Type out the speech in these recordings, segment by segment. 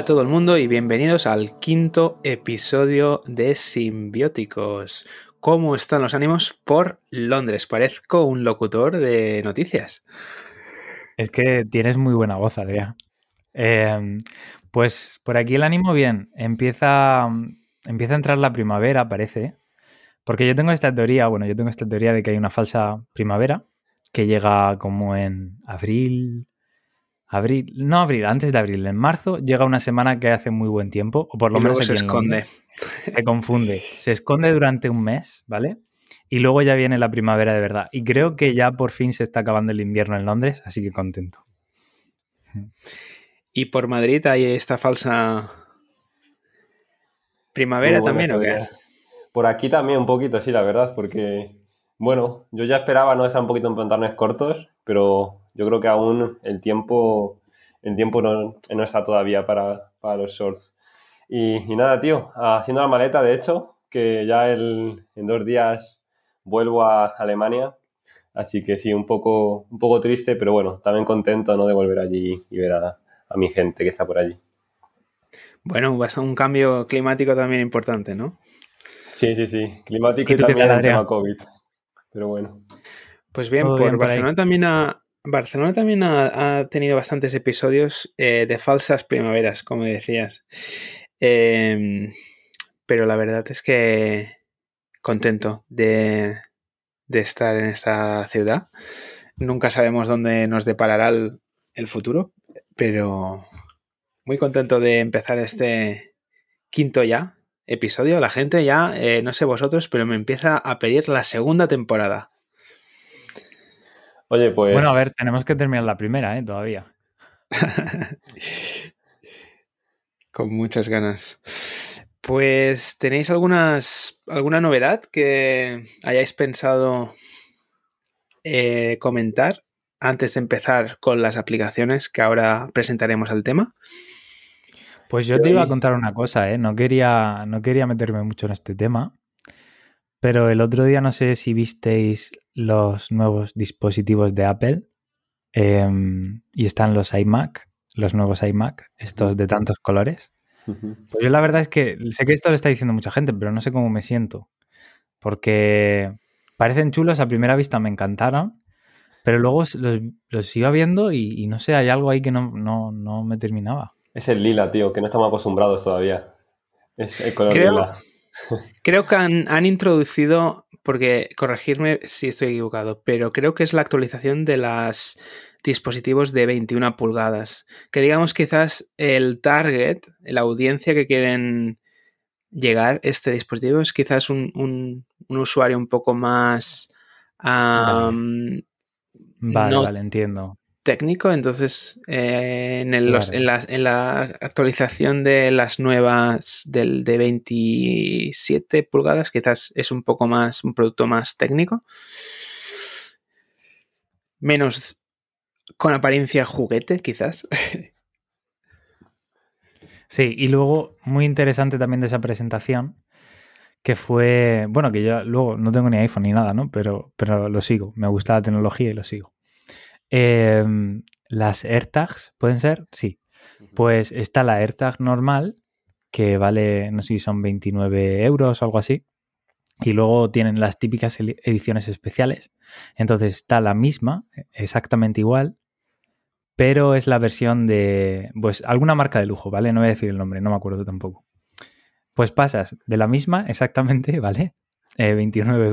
A todo el mundo y bienvenidos al quinto episodio de Simbióticos. ¿Cómo están los ánimos por Londres? Parezco un locutor de noticias. Es que tienes muy buena voz, Adrián. Em, pues por aquí el ánimo bien. Empieza, empieza a entrar la primavera, parece. Porque yo tengo esta teoría, bueno, yo tengo esta teoría de que hay una falsa primavera que llega como en abril, abril, no abril, antes de abril, en marzo llega una semana que hace muy buen tiempo, o por lo menos se esconde. se confunde, se esconde durante un mes, ¿vale? Y luego ya viene la primavera de verdad. Y creo que ya por fin se está acabando el invierno en Londres, así que contento. ¿Y por Madrid hay esta falsa primavera también o qué? Por aquí también un poquito, sí, la verdad, porque, bueno, yo ya esperaba no estar un poquito en pantalones cortos, pero yo creo que aún el tiempo, el tiempo no, está todavía para, los shorts. Y, nada, tío, haciendo la maleta, de hecho, que ya en dos días vuelvo a Alemania. Así que sí, un poco, un poco triste, pero bueno, también contento ¿no? de volver allí y ver a, a mi gente que está por allí. Bueno, va a ser un cambio climático también importante, ¿no? Sí, sí, sí. Climático y, también el tema COVID. Pero bueno. Pues bien, por Barcelona también ha, Barcelona también ha, tenido bastantes episodios eh, de falsas primaveras, como decías. Em, pero la verdad es que contento de, estar en esta ciudad. Nunca sabemos dónde nos deparará el futuro, pero muy contento de empezar este quinto ya episodio, la gente ya, eh, no sé vosotros, pero me empieza a pedir la segunda temporada. Oye, pues. Bueno, a ver, tenemos que terminar la primera, ¿eh? Todavía. Con muchas ganas. Pues, ¿tenéis algunas, alguna novedad que hayáis pensado eh, comentar antes de empezar con las aplicaciones que ahora presentaremos al tema? Pues yo te iba a contar una cosa, ¿eh? No quería, no quería meterme mucho en este tema, pero el otro día no sé si visteis los nuevos dispositivos de Apple em, y están los iMac, los nuevos iMac, estos de tantos colores. Pues yo la verdad es que sé que esto lo está diciendo mucha gente, pero no sé cómo me siento. Porque parecen chulos, a primera vista me encantaron, pero luego los, iba viendo y, no sé, hay algo ahí que no, no me terminaba. Es el lila, tío, que no estamos acostumbrados todavía. Es el color creo, lila. Creo que han, introducido, porque corregirme si estoy equivocado, pero creo que es la actualización de los dispositivos de 21 pulgadas. Que digamos quizás el target, la audiencia que quieren llegar este dispositivo es quizás un, usuario un poco más... vale, vale, entiendo técnico, entonces eh, en, en, la, actualización de las nuevas del de 27 pulgadas quizás es un poco más, un producto más técnico, menos con apariencia juguete quizás. Sí, y luego muy interesante también de esa presentación, que fue, bueno, que yo luego no tengo ni iPhone ni nada, ¿no? Pero, pero lo sigo, me gusta la tecnología y lo sigo. Em, las AirTags, ¿pueden ser? Sí. Pues está la AirTag normal, que vale, no sé si son 29 euros o algo así. Y luego tienen las típicas ediciones especiales. Entonces está la misma, exactamente igual, pero es la versión de, pues, alguna marca de lujo, ¿vale? No voy a decir el nombre, no me acuerdo tampoco. Pues pasas de la misma, exactamente, ¿vale? 29 eh,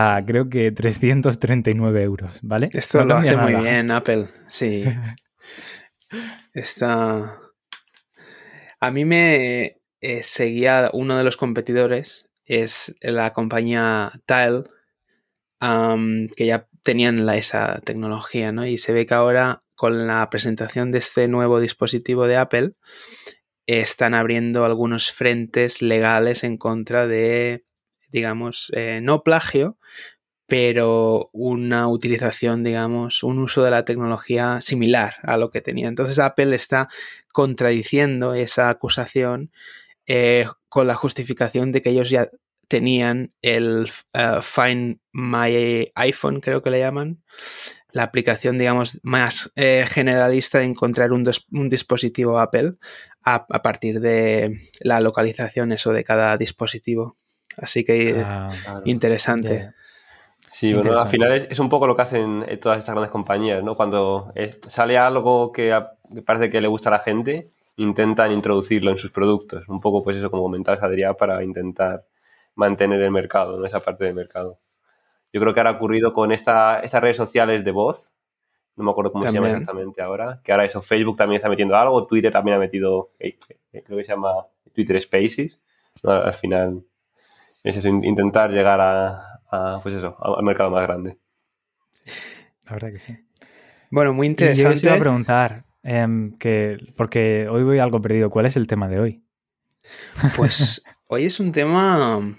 euros, creo que 339 euros, ¿vale? Esto lo hace muy bien Apple, sí. Está... A mí me eh, seguía uno de los competidores, es la compañía Tile, que ya tenían la, esa tecnología, ¿no? Y se ve que ahora con la presentación de este nuevo dispositivo de Apple, están abriendo algunos frentes legales en contra de digamos, eh, no plagio, pero una utilización, digamos, un uso de la tecnología similar a lo que tenía. Entonces Apple está contradiciendo esa acusación eh, con la justificación de que ellos ya tenían el eh, Find My iPhone, creo que le llaman, la aplicación, digamos, más generalista de encontrar un, dispositivo Apple a, partir de la localización eso de cada dispositivo. Así que ah, interesante. Sí, bueno, al final es, un poco lo que hacen eh, todas estas grandes compañías, ¿no? Cuando eh, sale algo que, parece que le gusta a la gente, intentan introducirlo en sus productos. Un poco, pues eso, como comentabas, Adrián, para intentar mantener el mercado, ¿no? esa parte del mercado. Yo creo que ahora ha ocurrido con esta, estas redes sociales de voz, no me acuerdo cómo se llama exactamente ahora, que ahora eso, Facebook también está metiendo algo, Twitter también ha metido, eh, creo que se llama Twitter Spaces. Al final es eso, intentar llegar a, a, pues eso, al mercado más grande. La verdad que sí. Bueno, muy interesante. yo te iba a preguntar, em, que, porque hoy voy algo perdido, ¿cuál es el tema de hoy? Pues hoy es un tema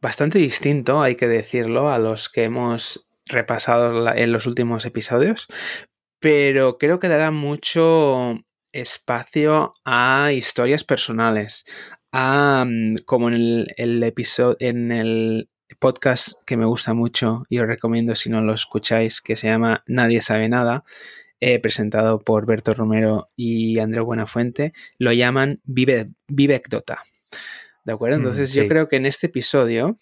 bastante distinto, hay que decirlo, a los que hemos repasado en los últimos episodios, pero creo que dará mucho espacio a historias personales, a mm, como en el, el episodio en el podcast que me gusta mucho y os recomiendo si no lo escucháis, que se llama Nadie sabe nada, eh, presentado por Berto Romero y Andrés Buenafuente, lo llaman Vive, Vivecdota. ¿De acuerdo? Mm, Entonces yo creo que en este episodio,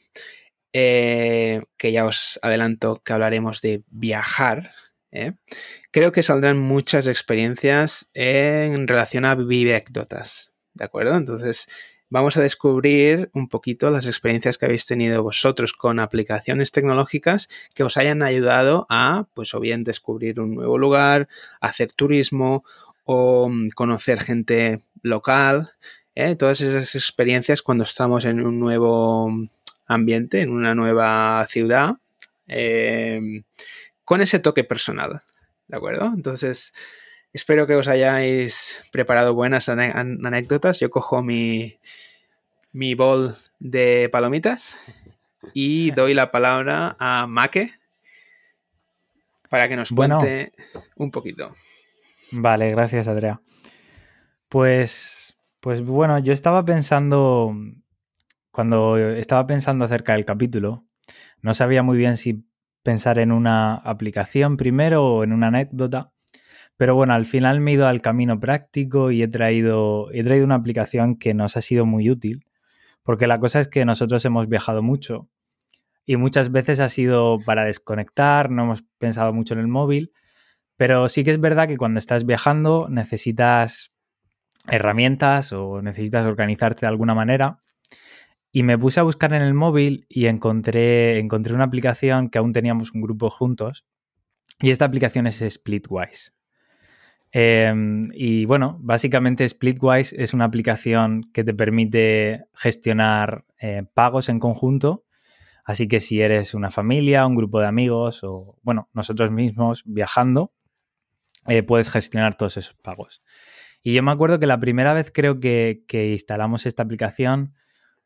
eh, que ya os adelanto que hablaremos de viajar, ¿eh? creo que saldrán muchas experiencias en relación a vivecdotas. ¿De acuerdo? Entonces, vamos a descubrir un poquito las experiencias que habéis tenido vosotros con aplicaciones tecnológicas que os hayan ayudado a, pues o bien descubrir un nuevo lugar, hacer turismo o mm, conocer gente local, ¿eh? todas esas experiencias cuando estamos en un nuevo ambiente, en una nueva ciudad, em, con ese toque personal, ¿de acuerdo? Entonces, Espero que os hayáis preparado buenas anécdotas. Yo cojo mi, mi bol de palomitas y doy la palabra a Make para que nos cuente un poquito. Vale, gracias, Andrea. Pues, pues bueno, yo estaba pensando, cuando estaba pensando acerca del capítulo, no sabía muy bien si pensar en una aplicación primero o en una anécdota. Pero bueno, al final me he ido al camino práctico y he traído, he traído una aplicación que nos ha sido muy útil, porque la cosa es que nosotros hemos viajado mucho y muchas veces ha sido para desconectar, no hemos pensado mucho en el móvil, pero sí que es verdad que cuando estás viajando necesitas herramientas o necesitas organizarte de alguna manera. Y me puse a buscar en el móvil y encontré, encontré una aplicación que aún teníamos un grupo juntos. Y esta aplicación es Splitwise. Em, y bueno, básicamente Splitwise es una aplicación que te permite gestionar eh, pagos en conjunto. Así que si eres una familia, un grupo de amigos o, bueno, nosotros mismos viajando, eh, puedes gestionar todos esos pagos. Y yo me acuerdo que la primera vez creo que, instalamos esta aplicación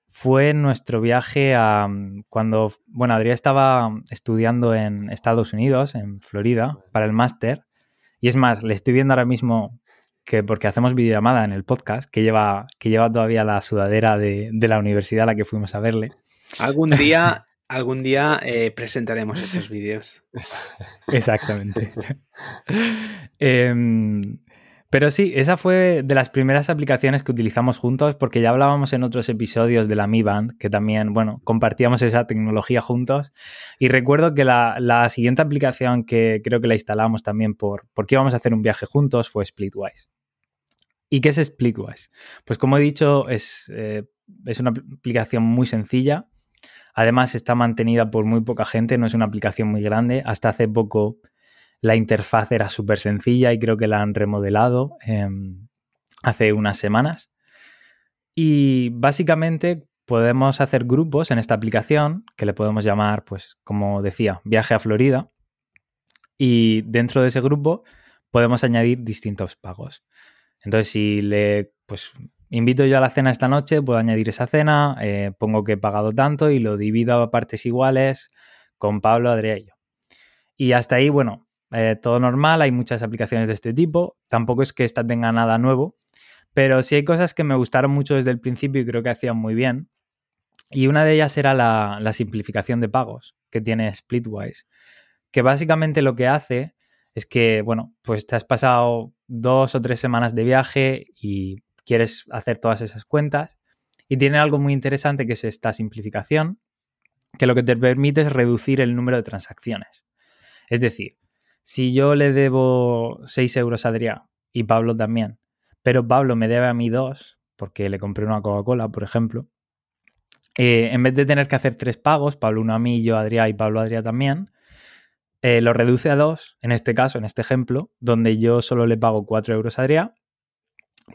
fue en nuestro viaje a cuando, bueno, Adrián estaba estudiando en Estados Unidos, en Florida, para el máster. Y es más, le estoy viendo ahora mismo que porque hacemos videollamada en el podcast, que lleva, que lleva todavía la sudadera de, la universidad a la que fuimos a verle. Algún día, algún día eh, presentaremos estos vídeos. Exactamente. Em, pero sí, esa fue de las primeras aplicaciones que utilizamos juntos porque ya hablábamos en otros episodios de la Mi Band, que también, bueno, compartíamos esa tecnología juntos. Y recuerdo que la, siguiente aplicación que creo que la instalamos también por, porque íbamos a hacer un viaje juntos fue Splitwise. ¿Y qué es Splitwise? Pues como he dicho, es, eh, es una aplicación muy sencilla. Además está mantenida por muy poca gente, no es una aplicación muy grande. Hasta hace poco la interfaz era súper sencilla y creo que la han remodelado em, hace unas semanas. Y básicamente podemos hacer grupos en esta aplicación que le podemos llamar, pues como decía, viaje a Florida. Y dentro de ese grupo podemos añadir distintos pagos. Entonces, si le, pues invito yo a la cena esta noche, puedo añadir esa cena, eh, pongo que he pagado tanto y lo divido a partes iguales con Pablo, Adrián y yo. Y hasta ahí, bueno, eh, todo normal, hay muchas aplicaciones de este tipo, tampoco es que esta tenga nada nuevo, pero sí hay cosas que me gustaron mucho desde el principio y creo que hacían muy bien. Y una de ellas era la, simplificación de pagos que tiene Splitwise, que básicamente lo que hace es que, bueno, pues te has pasado dos o tres semanas de viaje y quieres hacer todas esas cuentas. Y tiene algo muy interesante que es esta simplificación, que lo que te permite es reducir el número de transacciones. Es decir, si yo le debo 6 euros a Adrián y Pablo también, pero Pablo me debe a mí 2, porque le compré una Coca-Cola, por ejemplo, eh, en vez de tener que hacer tres pagos, Pablo uno a mí, yo a Adrián y Pablo a Adrián también, eh, lo reduce a dos, en este caso, en este ejemplo, donde yo solo le pago 4 euros a Adrián,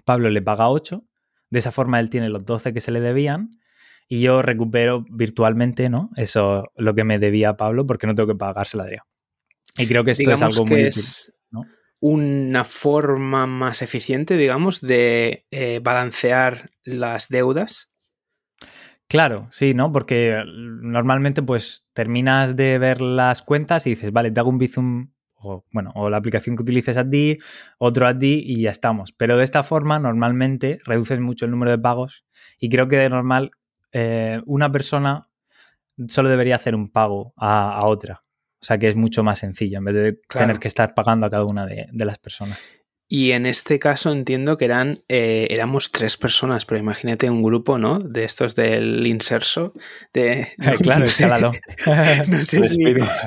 Pablo le paga 8, de esa forma él tiene los 12 que se le debían y yo recupero virtualmente, ¿no? Eso, lo que me debía a Pablo porque no tengo que pagárselo a Adrián. Y creo que esto es algo muy es Una forma más eficiente, digamos, de eh, balancear las deudas Claro, sí, ¿no? Porque normalmente pues terminas de ver las cuentas y dices, vale, te hago un Bizum o, bueno, o la aplicación que utilices a ti, otro a ti y ya estamos. Pero de esta forma normalmente reduces mucho el número de pagos y creo que de normal eh, una persona solo debería hacer un pago a, otra. O sea que es mucho más sencillo en vez de tener que estar pagando a cada una de las personas. Y en este caso entiendo que eran, eh, éramos tres personas, pero imagínate un grupo, ¿no? De estos del inserso. De, claro, escalado. no sé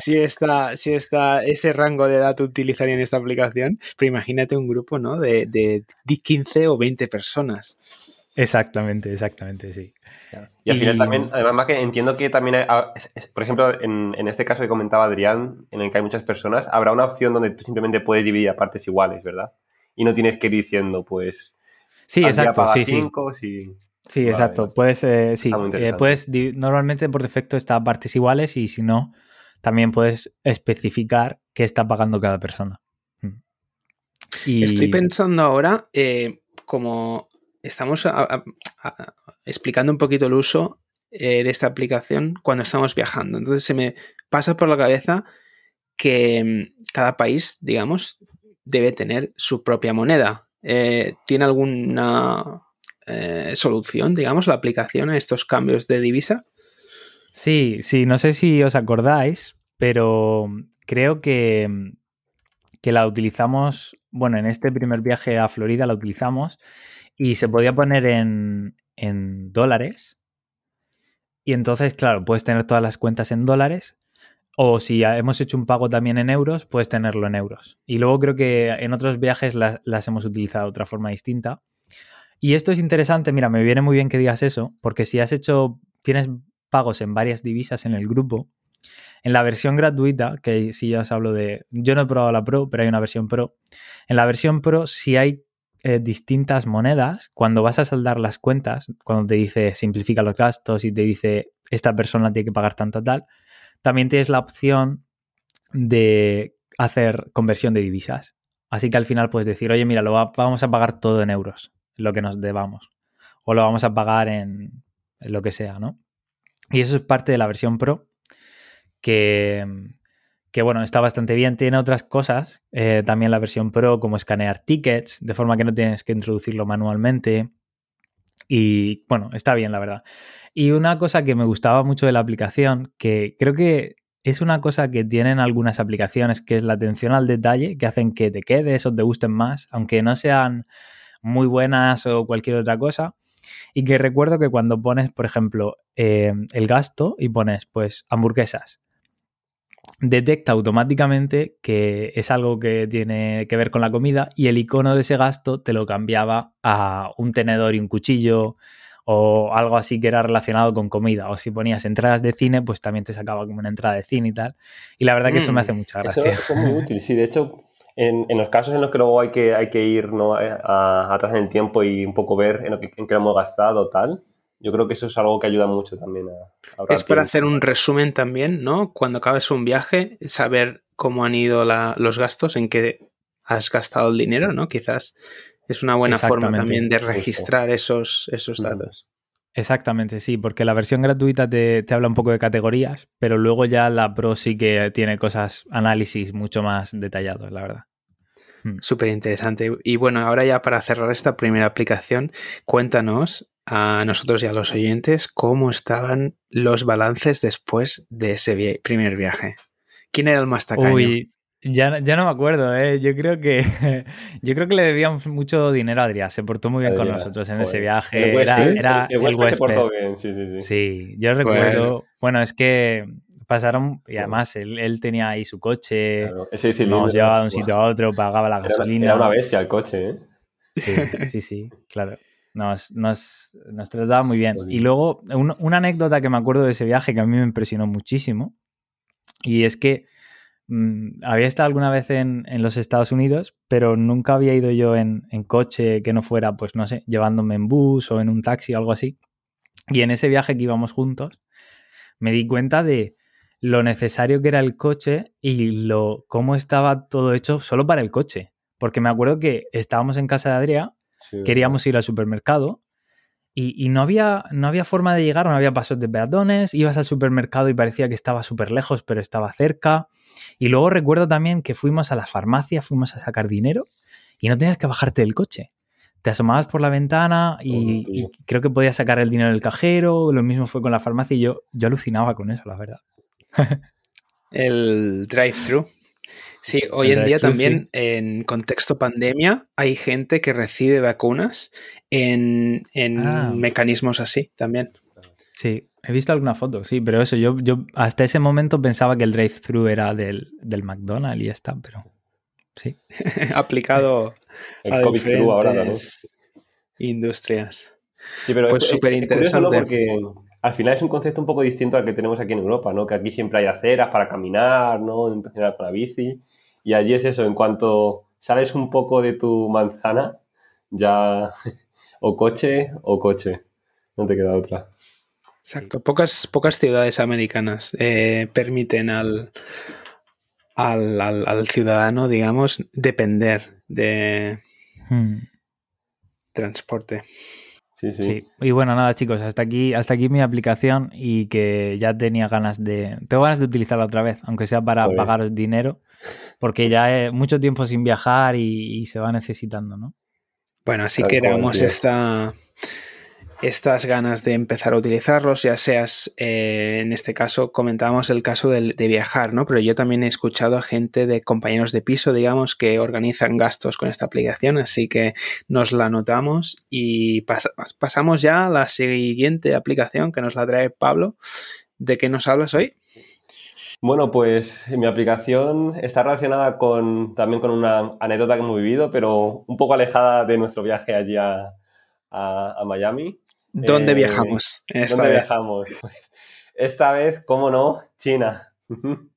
si, está, si está ese rango de edad utilizaría en esta aplicación, pero imagínate un grupo, ¿no? De, de 15 o 20 personas. Exactamente, exactamente, sí. Y al final también, además que entiendo que también, por ejemplo, en, en, este caso que comentaba Adrián, en el que hay muchas personas, habrá una opción donde tú simplemente puedes dividir a partes iguales, ¿verdad? y no tienes que ir diciendo, pues. Sí, exacto. Sí, sí. Sí, exacto. Puedes, eh, sí, eh, puedes, normalmente por defecto está a partes iguales y si no, también puedes especificar qué está pagando cada persona. Mm. Estoy pensando ahora, eh, como estamos explicando un poquito el uso de esta aplicación cuando estamos viajando. Entonces se me pasa por la cabeza que mm, cada país, digamos, debe tener su propia moneda. Eh, ¿Tiene alguna eh, solución, digamos, la aplicación a estos cambios de divisa? Sí, sí, no sé si os acordáis, pero creo que, que la utilizamos, bueno, en este primer viaje a Florida la utilizamos y se podía poner en, en dólares. Y entonces, claro, puedes tener todas las cuentas en dólares o si hemos hecho un pago también en euros, puedes tenerlo en euros. Y luego creo que en otros viajes las, hemos utilizado de otra forma distinta. Y esto es interesante, mira, me viene muy bien que digas eso, porque si has hecho, tienes pagos en varias divisas en el grupo, en la versión gratuita, que si ya os hablo de, yo no he probado la Pro, pero hay una versión Pro, en la versión Pro si hay eh, distintas monedas, cuando vas a saldar las cuentas, cuando te dice simplifica los gastos y te dice esta persona tiene que pagar tanto tal, también tienes la opción de hacer conversión de divisas. Así que al final puedes decir, oye, mira, lo vamos a pagar todo en euros, lo que nos debamos. O lo vamos a pagar en, lo que sea, ¿no? Y eso es parte de la versión Pro, que, que bueno, está bastante bien. Tiene otras cosas, eh, también la versión Pro, como escanear tickets, de forma que no tienes que introducirlo manualmente. Y bueno, está bien, la verdad. Y una cosa que me gustaba mucho de la aplicación, que creo que es una cosa que tienen algunas aplicaciones, que es la atención al detalle, que hacen que te quedes o te gusten más, aunque no sean muy buenas o cualquier otra cosa. Y que recuerdo que cuando pones, por ejemplo, eh, el gasto y pones, pues, hamburguesas, detecta automáticamente que es algo que tiene que ver con la comida y el icono de ese gasto te lo cambiaba a un tenedor y un cuchillo o algo así que era relacionado con comida. O si ponías entradas de cine, pues también te sacaba como una entrada de cine y tal. Y la verdad que eso me hace mm, mucha gracia. Eso, es muy útil, sí. De hecho, en, los casos en los que luego hay que, hay que ir ¿no? Eh, atrás en el tiempo y un poco ver en, lo que, en qué hemos gastado tal, yo creo que eso es algo que ayuda mucho también a, Es para hacer un resumen también, ¿no? Cuando acabes un viaje, saber cómo han ido los gastos, en qué has gastado el dinero, ¿no? Quizás es una buena forma también de registrar esos, esos datos. Exactamente, sí, porque la versión gratuita te, habla un poco de categorías, pero luego ya la Pro sí que tiene cosas, análisis mucho más detallados, la verdad. Hmm. Súper interesante. Y bueno, ahora ya para cerrar esta primera aplicación, cuéntanos a nosotros y a los oyentes cómo estaban los balances después de ese primer viaje. ¿Quién era el más tacaño? Uy, Ya, ya no me acuerdo, ¿eh? Yo creo que yo creo que le debíamos mucho dinero a Adrián. Se portó muy bien con nosotros en ese viaje. El era, el el se portó huésped. bien, sí, sí, sí. Sí, yo recuerdo. Bueno, es que pasaron. Y además él, él tenía ahí su coche. Claro, ese Nos llevaba de un sitio a otro, pagaba la era gasolina. Era una bestia el coche, ¿eh? Sí, sí, sí, claro. Nos, nos, nos trataba muy bien. Y luego, un- una anécdota que me acuerdo de ese viaje que a mí me impresionó muchísimo. Y es que mm, había estado alguna vez en, en los Estados Unidos, pero nunca había ido yo en, en coche que no fuera, pues no sé, llevándome en bus o en un taxi o algo así. Y en ese viaje que íbamos juntos, me di cuenta de lo necesario que era el coche y lo cómo estaba todo hecho solo para el coche. Porque me acuerdo que estábamos en casa de Adrián, Sí, queríamos ir al supermercado y, y no, había, no había forma de llegar, no había pasos de peatones, ibas al supermercado y parecía que estaba súper lejos, pero estaba cerca. Y luego recuerdo también que fuimos a la farmacia, fuimos a sacar dinero y no tenías que bajarte del coche. Te asomabas por la ventana Oh, y creo que podías sacar el dinero del cajero, lo mismo fue con la farmacia y yo, yo alucinaba con eso, la verdad. El drive-thru. Sí, hoy en día también en contexto pandemia hay gente que recibe vacunas en, en Ah. mecanismos así también. Sí, he visto alguna foto, sí, pero eso, yo, yo hasta ese momento pensaba que el drive-thru era del, del McDonald's y ya está, pero sí. Aplicado a El COVID ahora también. diferentes industrias. Sí, pero Pues es- es- súper interesante. Porque al final es un concepto un poco distinto al que tenemos aquí en Europa, ¿no? Que aquí siempre hay aceras para caminar, ¿no? Empezar con la bici. Y allí es eso, en cuanto sales un poco de tu manzana, ya o coche o coche. No te queda otra. Exacto. Pocas, pocas ciudades americanas eh, permiten al, al, al- al ciudadano, digamos, depender de Hmm. transporte. Sí, sí. Sí. Y bueno, nada, chicos, hasta aquí, hasta aquí mi aplicación y que ya tenía ganas de. Tengo ganas de utilizarla otra vez, aunque sea para Joder. pagaros dinero, porque ya he mucho tiempo sin viajar y, y se va necesitando, ¿no? Bueno, así Tal que éramos tío. esta, estas ganas de empezar a utilizarlos, ya seas, eh, en este caso, comentábamos el caso del- de, viajar, ¿no? Pero yo también he escuchado a gente de compañeros de piso, digamos, que organizan gastos con esta aplicación, así que nos la anotamos y pas- pasamos ya a la siguiente aplicación que nos la trae Pablo. ¿De qué nos hablas hoy? Bueno, pues mi aplicación está relacionada con, también con una anécdota que hemos vivido, pero un poco alejada de nuestro viaje allí a- a Miami. ¿Dónde Eh, viajamos esta ¿Dónde vez? viajamos? Pues, esta vez, cómo no, China.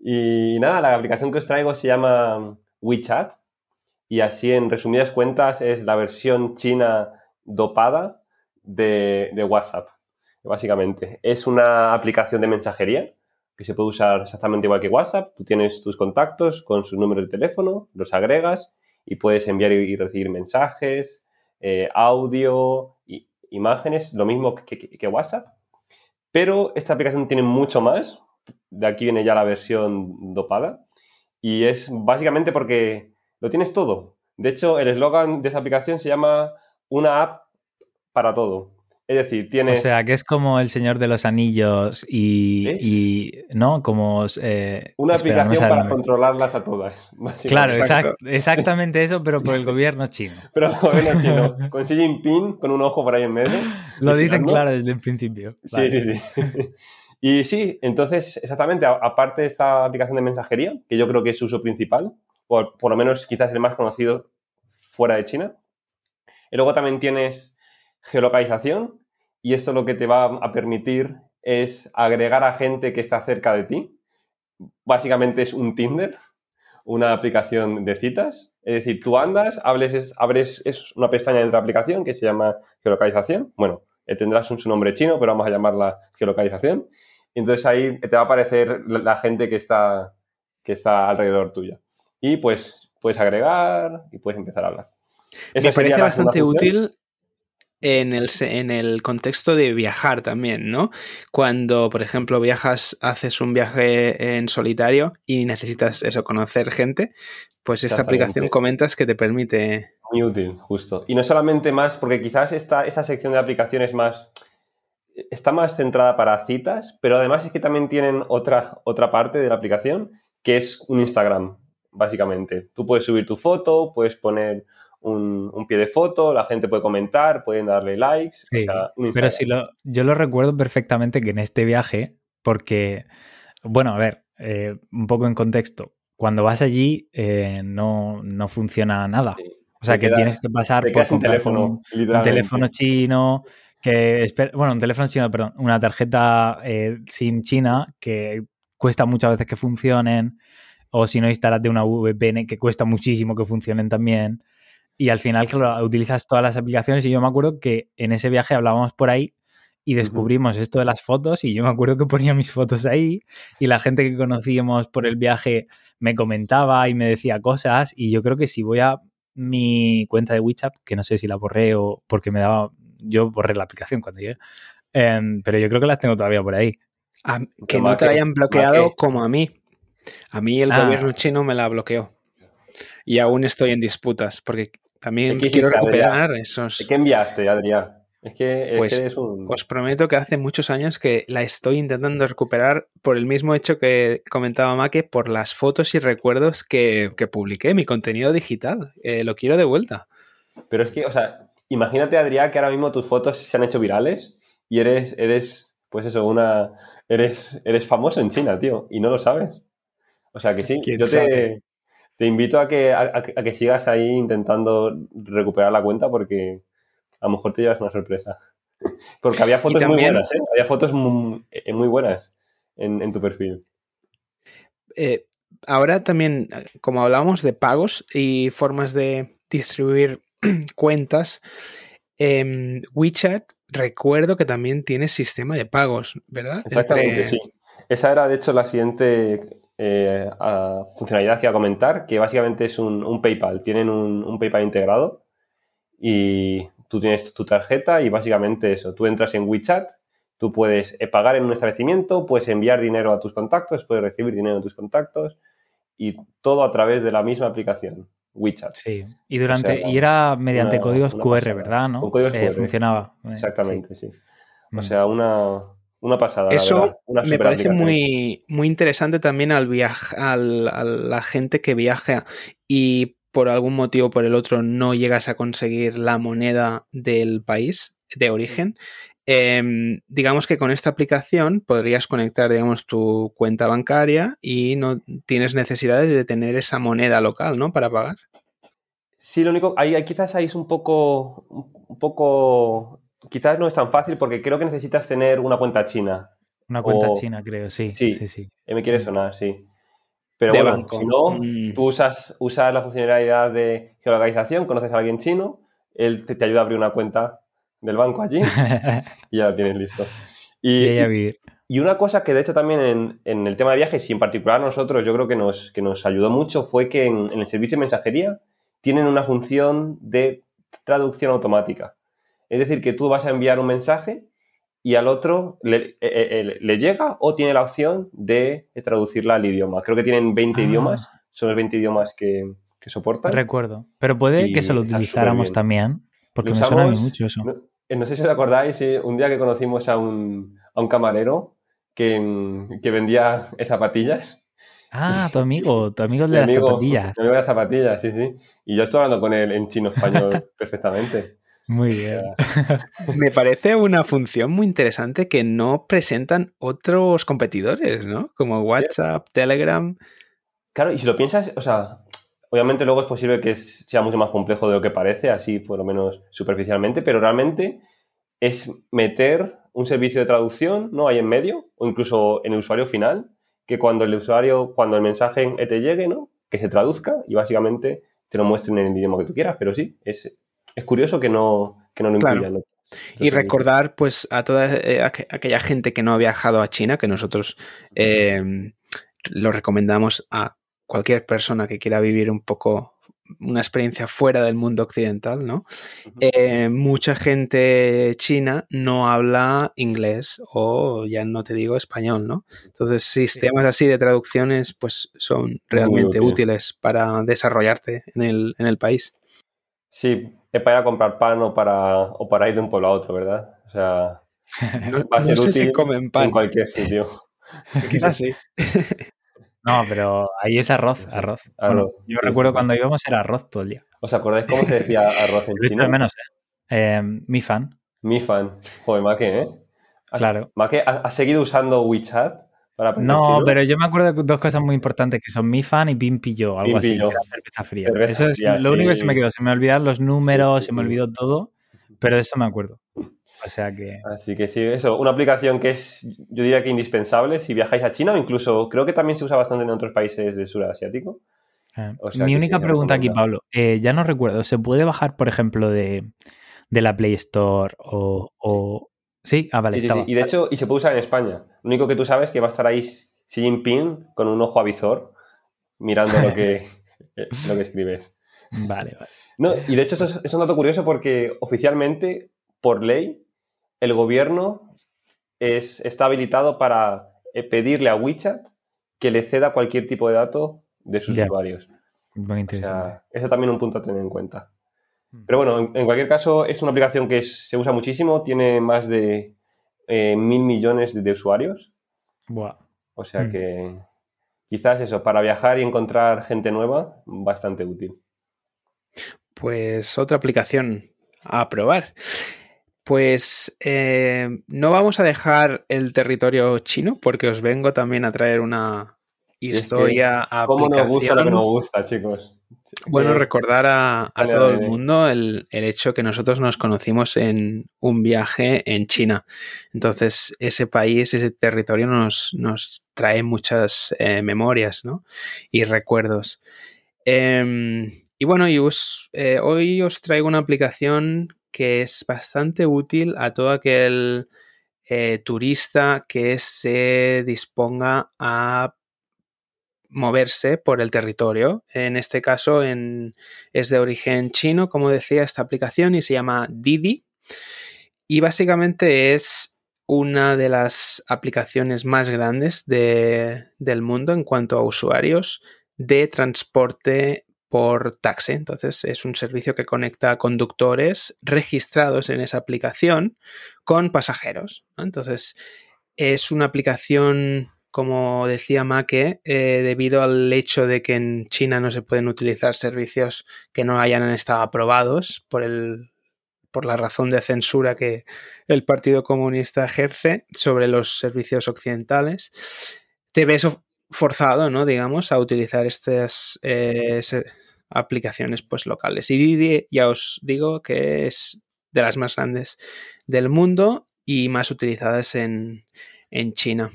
y nada, la aplicación que os traigo se llama WeChat y así en resumidas cuentas es la versión china dopada de, de WhatsApp, básicamente. Es una aplicación de mensajería que se puede usar exactamente igual que WhatsApp. Tú tienes tus contactos con sus números de teléfono, los agregas y puedes enviar y recibir mensajes, eh, audio, i- imágenes, lo mismo que, que- que WhatsApp. Pero esta aplicación tiene mucho más. De aquí viene ya la versión dopada. Y es básicamente porque lo tienes todo. De hecho, el eslogan de esa aplicación se llama una app para todo. Es decir, O tienes... sea, que es como el Señor de los Anillos y. Y ¿No? Como. eh, una espera, aplicación el para controlarlas a todas. Claro, exact- exactamente eso, pero por el gobierno chino. Pero bueno, chino, con Xi Jinping, con un ojo por ahí en medio. Lo dicen claro desde el principio. Sí, Vale. sí, sí. Y sí, entonces, exactamente, aparte de esta aplicación de mensajería, que yo creo que es su uso principal, o por lo menos quizás el más conocido fuera de China, y luego también tienes geolocalización, y esto lo que te va a permitir es agregar a gente que está cerca de ti. Básicamente es un Tinder, una aplicación de citas. Es decir, tú andas, hables, es- abres es una pestaña dentro de la aplicación que se llama geolocalización. Bueno, eh, tendrás un su nombre chino, pero vamos a llamarla geolocalización. Y entonces ahí te va a aparecer la, la gente que está, que está alrededor tuya. Y pues puedes agregar y puedes empezar a hablar. Esa Me parece bastante útil en el, en el contexto de viajar también, ¿no? Cuando, por ejemplo, viajas, haces un viaje en solitario y necesitas eso, conocer gente, pues esta aplicación comentas que te permite... Muy útil, justo. Y no solamente más, porque quizás esta, esta sección de aplicaciones más está más centrada para citas, pero además es que también tienen otra, otra parte de la aplicación que es un Instagram, básicamente. Tú puedes subir tu foto, puedes poner un, pie de foto, la gente puede comentar, pueden darle likes. pero si lo, yo lo recuerdo perfectamente que en este viaje, porque, bueno, a ver, eh, un poco en contexto, cuando vas allí eh, no, funciona nada. O sea, que tienes que pasar por un teléfono, un, teléfono chino, que bueno, un teléfono chino, perdón, una tarjeta eh, SIM china que cuesta muchas veces que funcionen, o si no instalas de una VPN que cuesta muchísimo que funcionen también. Y al final, claro, utilizas todas las aplicaciones. Y yo me acuerdo que en ese viaje hablábamos por ahí y descubrimos esto de las fotos. Y yo me acuerdo que ponía mis fotos ahí y la gente que conocíamos por el viaje me comentaba y me decía cosas. Y yo creo que si voy a mi cuenta de WeChat, que no sé si la borré o porque me daba. Yo borré la aplicación cuando llegué. Em, pero yo creo que las tengo todavía por ahí. que no te hayan bloqueado como a mí. A mí el ah. gobierno chino me la bloqueó. Y aún estoy en disputas, porque también quiero recuperar esos. ¿Qué enviaste, Adrián? Es que, pues, Os prometo que hace muchos años que la estoy intentando recuperar por el mismo hecho que comentaba Make, por las fotos y recuerdos que, publiqué, mi contenido digital. Eh, lo quiero de vuelta. Pero es que, o sea, imagínate, Adrián, que ahora mismo tus fotos se han hecho virales y eres, eres, pues eso, una. Eres, eres famoso en China, tío, y no lo sabes. O sea que sí, yo te, te invito a que, a, que sigas ahí intentando recuperar la cuenta porque a lo mejor te llevas una sorpresa. Porque había fotos muy buenas, ¿eh? Había fotos muy, eh, buenas en, tu perfil. Eh, ahora también, como hablábamos de pagos y formas de distribuir cuentas, em, WeChat recuerdo que también tiene sistema de pagos, ¿verdad? Exactamente, sí. Esa era, de hecho, la siguiente eh, funcionalidad que iba a comentar, que básicamente es un, PayPal. Tienen un, PayPal integrado y tú tienes tu tarjeta y básicamente eso, tú entras en WeChat, tú puedes eh, pagar en un establecimiento, puedes enviar dinero a tus contactos, puedes recibir dinero de tus contactos y todo a través de la misma aplicación. WeChat. Sí, y durante y era mediante códigos QR, ¿verdad? ¿no? Con códigos eh, QR. Funcionaba. Exactamente, sí. O mm. sea, una, una pasada. Eso me parece muy, muy interesante también al viaje, a la gente que viaja y por algún motivo o por el otro no llegas a conseguir la moneda del país de origen. Em, digamos que con esta aplicación podrías conectar, digamos, tu cuenta bancaria y no tienes necesidad de tener esa moneda local, ¿no? Para pagar. Sí, lo único, ahí, quizás ahí es un poco, un poco quizás no es tan fácil porque creo que necesitas tener una cuenta china. Una cuenta china, creo, sí. Sí, sí, sí. Me quiere sonar, sí. Pero bueno, si no, mm. tú usas, usas la funcionalidad de geolocalización, conoces a alguien chino, él te, ayuda a abrir una cuenta del banco allí y ya la tienes listo. Y, y, una cosa que de hecho también en, el tema de viajes y en particular nosotros yo creo que nos, que nos ayudó mucho fue que en el servicio de mensajería tienen una función de traducción automática. Es decir, que tú vas a enviar un mensaje y al otro le, eh, eh, eh, llega o tiene la opción de traducirla al idioma. Creo que tienen 20 ah. idiomas, son los 20 idiomas que, soportan. Recuerdo. Pero puede que se lo utilizáramos también, porque me suena mucho eso. No, sé si os acordáis, un día que conocimos a un, camarero que, vendía zapatillas. Ah, tu amigo, tu amigo de las zapatillas. Mi amigo de las zapatillas, sí, sí. Y yo estoy hablando con él en chino español perfectamente. Muy bien. Me parece una función muy interesante que no presentan otros competidores, ¿no? Como WhatsApp, Telegram. Claro, y si lo piensas, o sea, obviamente luego es posible que sea mucho más complejo de lo que parece, así por lo menos superficialmente, pero realmente es meter un servicio de traducción, ¿no? Ahí en medio, o incluso en el usuario final, que cuando el usuario, cuando el mensaje te llegue, ¿no? Que se traduzca y básicamente te lo muestren en el idioma que tú quieras, pero sí, es es curioso que no, que no lo incluyan. Y recordar pues a toda eh, aquella gente que no ha viajado a China, que nosotros em, lo recomendamos a cualquier persona que quiera vivir un poco una experiencia fuera del mundo occidental, ¿no? Eh, mucha gente china no habla inglés o ya no te digo español, ¿no? Entonces, sistemas así de traducciones pues son realmente útiles para desarrollarte en el, en el país. Sí, es para ir a comprar pan o para, o para ir de un pueblo a otro, ¿verdad? O sea, va a ser útil en cualquier sitio. Quizás sí. No, pero ahí es arroz, arroz. Arroz, Bueno, yo sí, recuerdo sí. cuando íbamos era arroz todo el día. ¿Os acordáis cómo se decía arroz en chino? menos, ¿eh? Eh, Mi fan, Mi fan. Joder, Maque, ¿eh? ¿Has- claro. Maque, ¿has has seguido usando WeChat para No, pero yo me acuerdo de dos cosas muy importantes que son mi fan y Pin Pillo, algo así, Pimpillo. que era cerveza fría. Cerveza eso es fría, lo único que se me quedó. Se me olvidaron los números, sí, se me olvidó todo, pero de eso me acuerdo. O sea que. Así que sí, eso, una aplicación que es, yo diría que indispensable si viajáis a China o incluso creo que también se usa bastante en otros países del surasiático. eh, o sea Mi única sí, pregunta aquí. Pablo, eh, ya no recuerdo, ¿se puede bajar, por ejemplo, de, de la Play Store o. o- Sí, ah, vale, Sí, sí, estaba. sí. Y de hecho, y se puede usar en España. Lo único que tú sabes es que va a estar ahí Xi Jinping con un ojo avizor mirando lo que, eh, lo que escribes. Vale, vale. No, y de hecho eso es, es un dato curioso porque oficialmente, por ley, el gobierno es, está habilitado para eh, pedirle a WeChat que le ceda cualquier tipo de dato de sus Ya. usuarios. Muy O interesante. sea, eso también es un punto a tener en cuenta. Mm. Pero bueno, en, en cualquier caso, es una aplicación que es- se usa muchísimo, tiene más de eh, mil millones de, de usuarios. Buah. O sea Mm. que quizás eso, para viajar y encontrar gente nueva, bastante útil. Pues otra aplicación a probar. Pues eh, no vamos a dejar el territorio chino porque os vengo también a traer una Si es que, historia, ¿Cómo nos gusta lo que aplicación. nos gusta, chicos? Bueno, recordar a, todo el mundo el, el hecho que nosotros nos conocimos en un viaje en China. Entonces, ese país, ese territorio nos, nos trae muchas eh, memorias ¿no? y recuerdos. Em, y bueno, y os- eh, hoy os traigo una aplicación que es bastante útil a todo aquel eh, turista que se disponga a moverse por el territorio. En este caso es de origen chino, como decía, esta aplicación y se llama Didi. Y básicamente es una de las aplicaciones más grandes de- del mundo en cuanto a usuarios de transporte por taxi. Entonces es un servicio que conecta conductores registrados en esa aplicación con pasajeros. Entonces es una aplicación, como decía Make, eh, debido al hecho de que en China no se pueden utilizar servicios que no hayan estado aprobados por el por la razón de censura que el Partido Comunista ejerce sobre los servicios occidentales, te ves forzado, ¿no? Digamos, a utilizar estas eh, aplicaciones pues, locales. Y Didi, ya os digo que es de las más grandes del mundo y más utilizadas en, en China.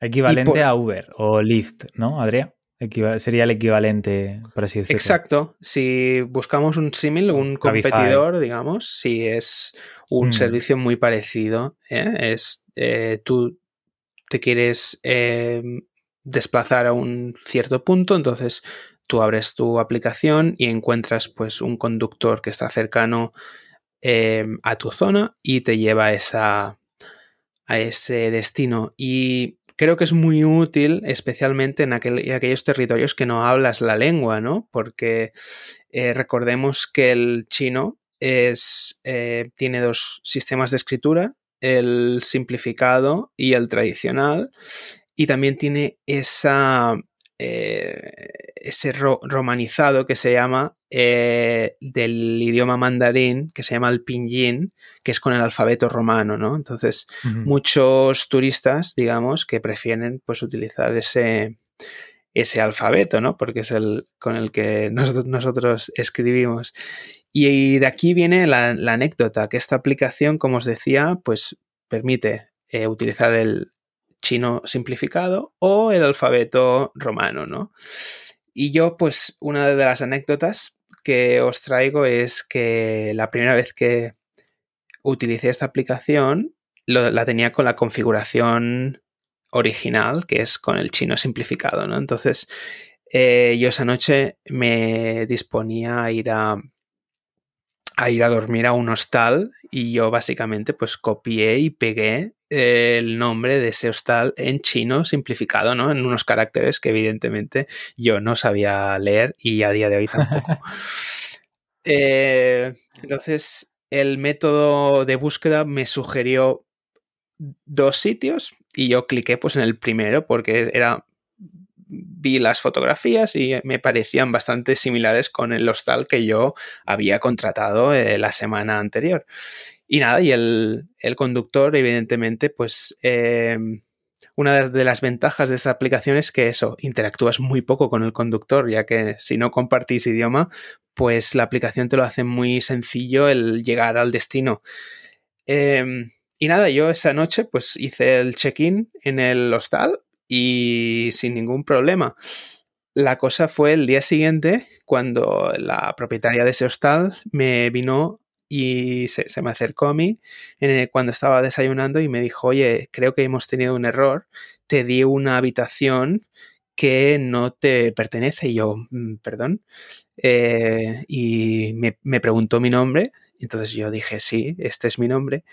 Equivalente por- a Uber o Lyft, ¿no, Adrián? Sería el equivalente, por así decirlo. Exacto. Si buscamos un símil, un Cabify. competidor, digamos, si es un Mm. servicio muy parecido, ¿eh? es eh, tú te quieres eh, desplazar a un cierto punto, entonces tú abres tu aplicación y encuentras pues un conductor que está cercano eh, a tu zona y te lleva a esa a ese destino y creo que es muy útil especialmente en aquel- aquellos territorios que no hablas la lengua, ¿no? Porque eh, recordemos que el chino es, eh, tiene dos sistemas de escritura, el simplificado y el tradicional, y también tiene esa, eh, ese ro- romanizado que se llama eh, del idioma mandarín, que se llama el pinyin, que es con el alfabeto romano, ¿no? Entonces, muchos turistas, digamos, que prefieren pues utilizar ese, ese alfabeto, ¿no? Porque es el con el que nosotros, nosotros escribimos. Y de aquí viene la, la anécdota, que esta aplicación, como os decía, pues permite eh, utilizar el chino simplificado o el alfabeto romano, ¿no? Y yo, pues, una de las anécdotas que os traigo es que la primera vez que utilicé esta aplicación, la tenía con la configuración original, que es con el chino simplificado, ¿no? Entonces, eh, yo esa noche me disponía a ir a, a ir a dormir a un hostal y yo básicamente pues copié y pegué eh, el nombre de ese hostal en chino simplificado, ¿no? En unos caracteres que evidentemente yo no sabía leer y a día de hoy tampoco. Eh, entonces, el método de búsqueda me sugirió dos sitios y yo cliqué pues en el primero porque era vi las fotografías y me parecían bastante similares con el hostal que yo había contratado eh, la semana anterior. Y nada, y el, conductor, evidentemente, pues eh, una de las ventajas de esta aplicación es que eso, interactúas muy poco con el conductor, ya que si no compartís idioma, pues la aplicación te lo hace muy sencillo el llegar al destino. Em, y nada, yo esa noche pues hice el check-in en el hostal y sin ningún problema. La cosa fue el día siguiente cuando la propietaria de ese hostal me vino y se, me acercó a mí cuando estaba desayunando y me dijo, oye, creo que hemos tenido un error, te di una habitación que no te pertenece. Y yo, mm, perdón. Eh, y me, me preguntó mi nombre. Entonces yo dije, sí, este es mi nombre.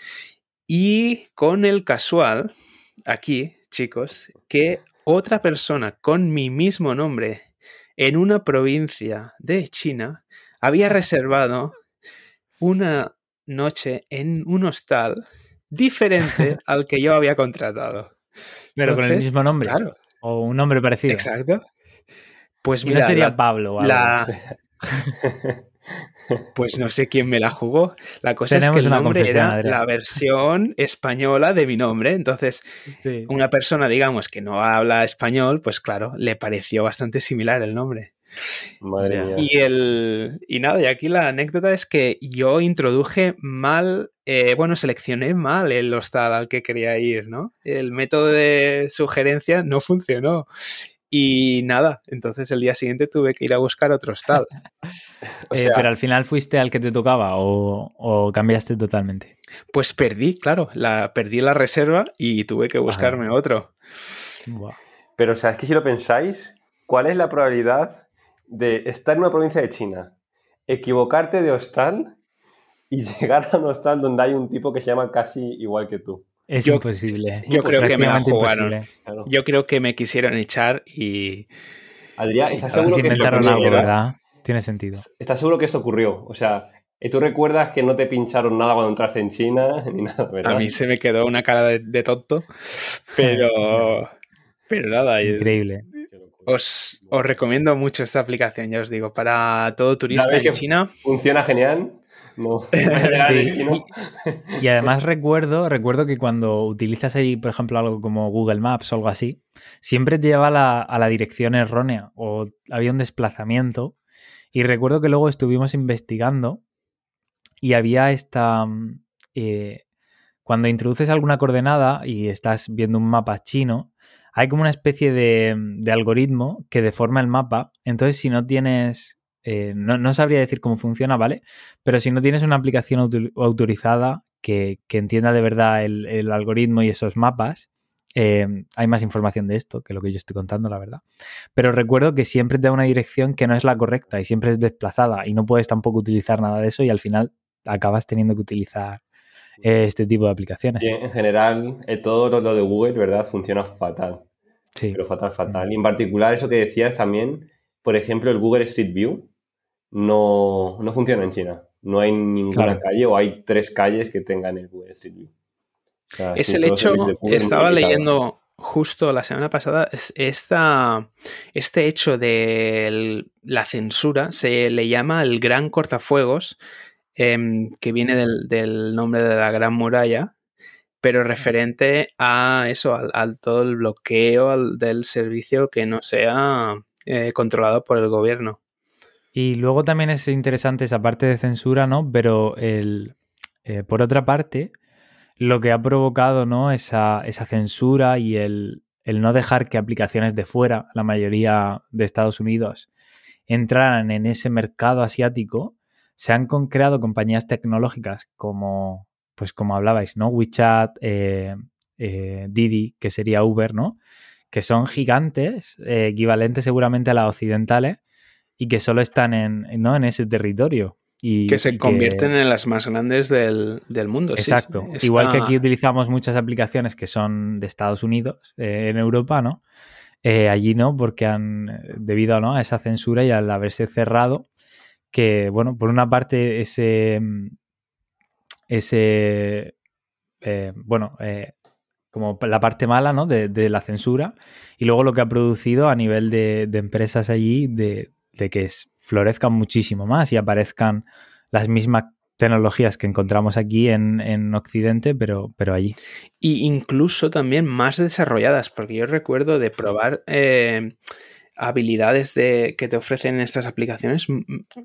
Y con el casual, aquí, chicos, que otra persona con mi mismo nombre en una provincia de China había reservado una noche en un hostal diferente al que yo había contratado. Pero con el mismo nombre. Claro. O un nombre parecido. Exacto. Pues mira, sería Pablo. La, Pues no sé quién me la jugó. La cosa es que el nombre era la versión española de mi nombre. Entonces, una persona, digamos, que no habla español, pues claro, le pareció bastante similar el nombre. Madre mía. Y, el, y nada, y aquí la anécdota es que yo introduje mal, eh, bueno, seleccioné mal el hostal al que quería ir, ¿no? El método de sugerencia no funcionó. Y nada, entonces el día siguiente tuve que ir a buscar otro hostal. Eh, pero al final fuiste al que te tocaba o, cambiaste totalmente. Pues perdí, claro, la, perdí la reserva y tuve que buscarme otro. Pero, o sea, es que si lo pensáis, ¿cuál es la probabilidad de estar en una provincia de China, equivocarte de hostal y llegar a un hostal donde hay un tipo que se llama casi igual que tú? Es imposible. Yo creo que me la jugaron. Yo creo que me quisieron echar y. Adrián, ¿estás seguro que inventaron algo, ¿verdad? Tiene sentido. ¿Estás seguro que esto ocurrió? O sea, ¿tú recuerdas que no te pincharon nada cuando entraste en China? Ni nada, ¿verdad? A mí se me quedó una cara de, tonto, pero. pero nada. Increíble. Os, os, recomiendo mucho esta aplicación, ya os digo, para todo turista en China. Funciona genial. Y, además recuerdo, recuerdo que cuando utilizas ahí, por ejemplo, algo como Google Maps o algo así, siempre te lleva a la dirección errónea o había un desplazamiento. Y recuerdo que luego estuvimos investigando y había esta... Mm, eh, cuando introduces alguna coordenada y estás viendo un mapa chino, hay como una especie de, de algoritmo que deforma el mapa. Entonces, si no tienes eh, no, sabría decir cómo funciona, ¿vale? Pero si no tienes una aplicación autorizada que, entienda de verdad el, algoritmo y esos mapas, eh, hay más información de esto que lo que yo estoy contando, la verdad. Pero recuerdo que siempre te da una dirección que no es la correcta y siempre es desplazada y no puedes tampoco utilizar nada de eso y al final acabas teniendo que utilizar eh, este tipo de aplicaciones. en general, todo lo de Google, ¿verdad? Funciona fatal. Sí. Pero fatal, fatal. Y en particular, eso que decías también, por ejemplo, el Google Street View, no, funciona en China. No hay ninguna calle o hay tres calles que tengan el Google Street View. es el hecho, estaba leyendo justo la semana pasada, esta, este hecho de la censura se le llama el gran cortafuegos, em, que viene del, nombre de la gran muralla, pero referente a eso, al, todo el bloqueo del servicio que no sea eh, controlado por el gobierno. Y luego también es interesante esa parte de censura, ¿no? Pero el, eh, por otra parte, lo que ha provocado, ¿no? Esa, esa censura y el, el, no dejar que aplicaciones de fuera, la mayoría de Estados Unidos, entraran en ese mercado asiático, se han creado compañías tecnológicas como, pues como hablabais, ¿no? WeChat, eh, eh, Didi, que sería Uber, ¿no? Que son gigantes, equivalentes seguramente a las occidentales, y que solo están en, ¿no? en ese territorio. Y, que se convierten en las más grandes del, mundo. Exacto. Igual que aquí utilizamos muchas aplicaciones que son de Estados Unidos, eh, en Europa, ¿no? Eh, allí no, porque han, debido ¿no? a esa censura y al haberse cerrado, que, bueno, por una parte ese, ese, eh, bueno, como la parte mala ¿no? de, la censura y luego lo que ha producido a nivel de, empresas allí de, que florezcan muchísimo más y aparezcan las mismas tecnologías que encontramos aquí en, Occidente, pero, pero allí. Y incluso también más desarrolladas, porque yo recuerdo de probar eh, habilidades de, que te ofrecen estas aplicaciones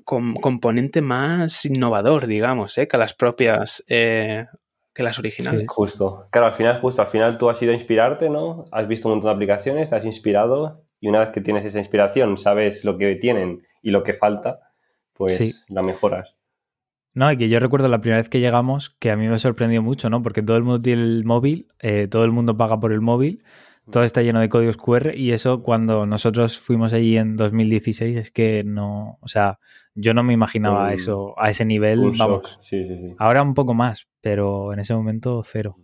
con componente más innovador, digamos, eh, que las propias, eh, que las originales. justo. Claro, al final, justo, al final tú has ido a inspirarte, ¿no? Has visto un montón de aplicaciones, has inspirado y una vez que tienes esa inspiración, sabes lo que tienen y lo que falta, pues la mejoras. No, y que yo recuerdo la primera vez que llegamos, que a mí me sorprendió mucho, ¿no? Porque todo el mundo tiene el móvil, eh, todo el mundo paga por el móvil, todo está lleno de códigos QR y eso cuando nosotros fuimos allí en 2016 es que no, o sea, yo no me imaginaba eso a ese nivel, vamos. Sí, sí, sí. Ahora un poco más, pero en ese momento cero.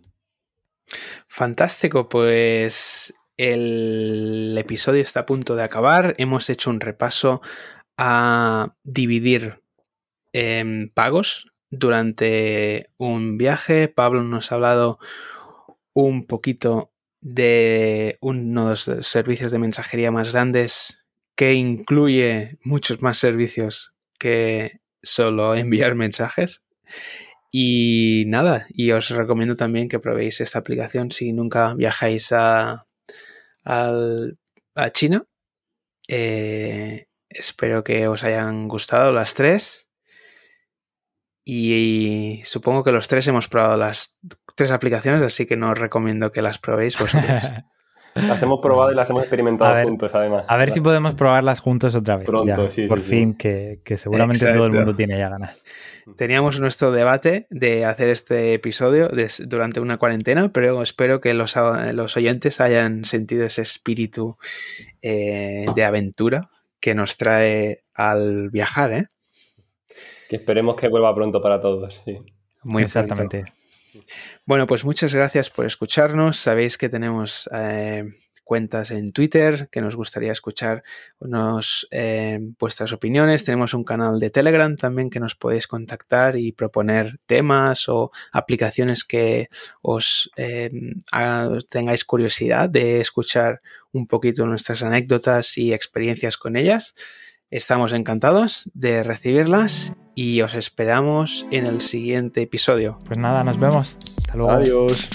Fantástico, pues el episodio está a punto de acabar. Hemos hecho un repaso a dividir pagos durante un viaje. Pablo nos ha hablado un poquito de unos servicios de mensajería más grandes que incluye muchos más servicios que solo enviar mensajes. Y nada, y os recomiendo también que probéis esta aplicación si nunca viajáis a, a China. Eh, espero que os hayan gustado las tres. Y, supongo que los tres hemos probado las tres aplicaciones, así que no os recomiendo que las probéis vosotros. las hemos probado y las hemos experimentado juntos, además. A ver si podemos probarlas juntos otra vez. Pronto, sí, Por fin, Que, seguramente todo el mundo tiene ya ganas. Teníamos nuestro debate de hacer este episodio durante una cuarentena, pero espero que los, los oyentes hayan sentido ese espíritu eh, de aventura que nos trae al viajar, ¿eh? Que esperemos que vuelva pronto para todos. Muy exactamente. Bueno, pues muchas gracias por escucharnos. Sabéis que tenemos eh, cuentas en Twitter, que nos gustaría escuchar eh, vuestras opiniones. Tenemos un canal de Telegram también que nos podéis contactar y proponer temas o aplicaciones que os eh, tengáis curiosidad de escuchar un poquito nuestras anécdotas y experiencias con ellas. Estamos encantados de recibirlas y os esperamos en el siguiente episodio. Pues nada, nos vemos. Hasta luego. Adiós.